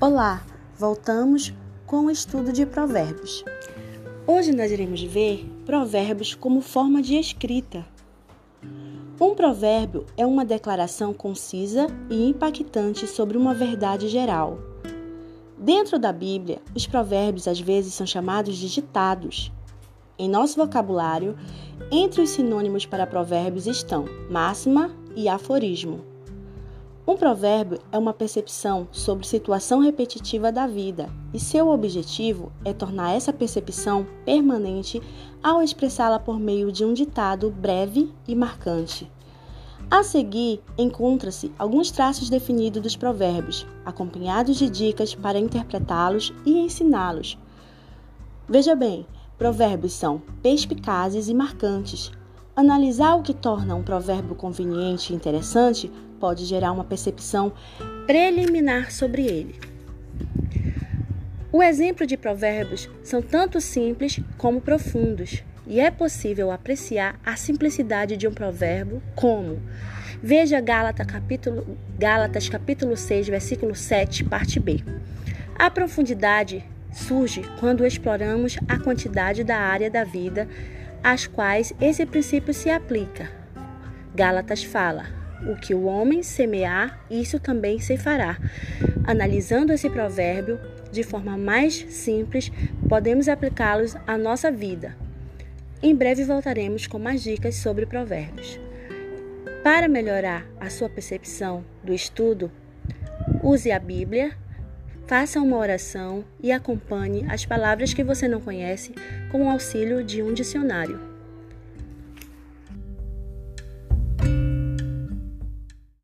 Olá, voltamos com o estudo de Provérbios. Hoje nós iremos ver Provérbios como forma de escrita. Um provérbio é uma declaração concisa e impactante sobre uma verdade geral. Dentro da Bíblia, os provérbios às vezes são chamados de ditados. Em nosso vocabulário, entre os sinônimos para provérbios estão máxima e aforismo. Um provérbio é uma percepção sobre situação repetitiva da vida, e seu objetivo é tornar essa percepção permanente ao expressá-la por meio de um ditado breve e marcante. A seguir, encontra-se alguns traços definidos dos provérbios, acompanhados de dicas para interpretá-los e ensiná-los. Veja bem, provérbios são perspicazes e marcantes, Analisar o que torna um provérbio conveniente e interessante pode gerar uma percepção preliminar sobre ele. O exemplo de provérbios são tanto simples como profundos, e é possível apreciar a simplicidade de um provérbio como Veja Gálatas capítulo, Gálatas capítulo 6, versículo 7, parte B. A profundidade surge quando exploramos a quantidade da área da vida às quais esse princípio se aplica. Gálatas fala: o que o homem semear, isso também se fará. Analisando esse provérbio de forma mais simples, podemos aplicá-los à nossa vida. Em breve voltaremos com mais dicas sobre provérbios. Para melhorar a sua percepção do estudo, use a Bíblia Faça uma oração e acompanhe as palavras que você não conhece com o auxílio de um dicionário.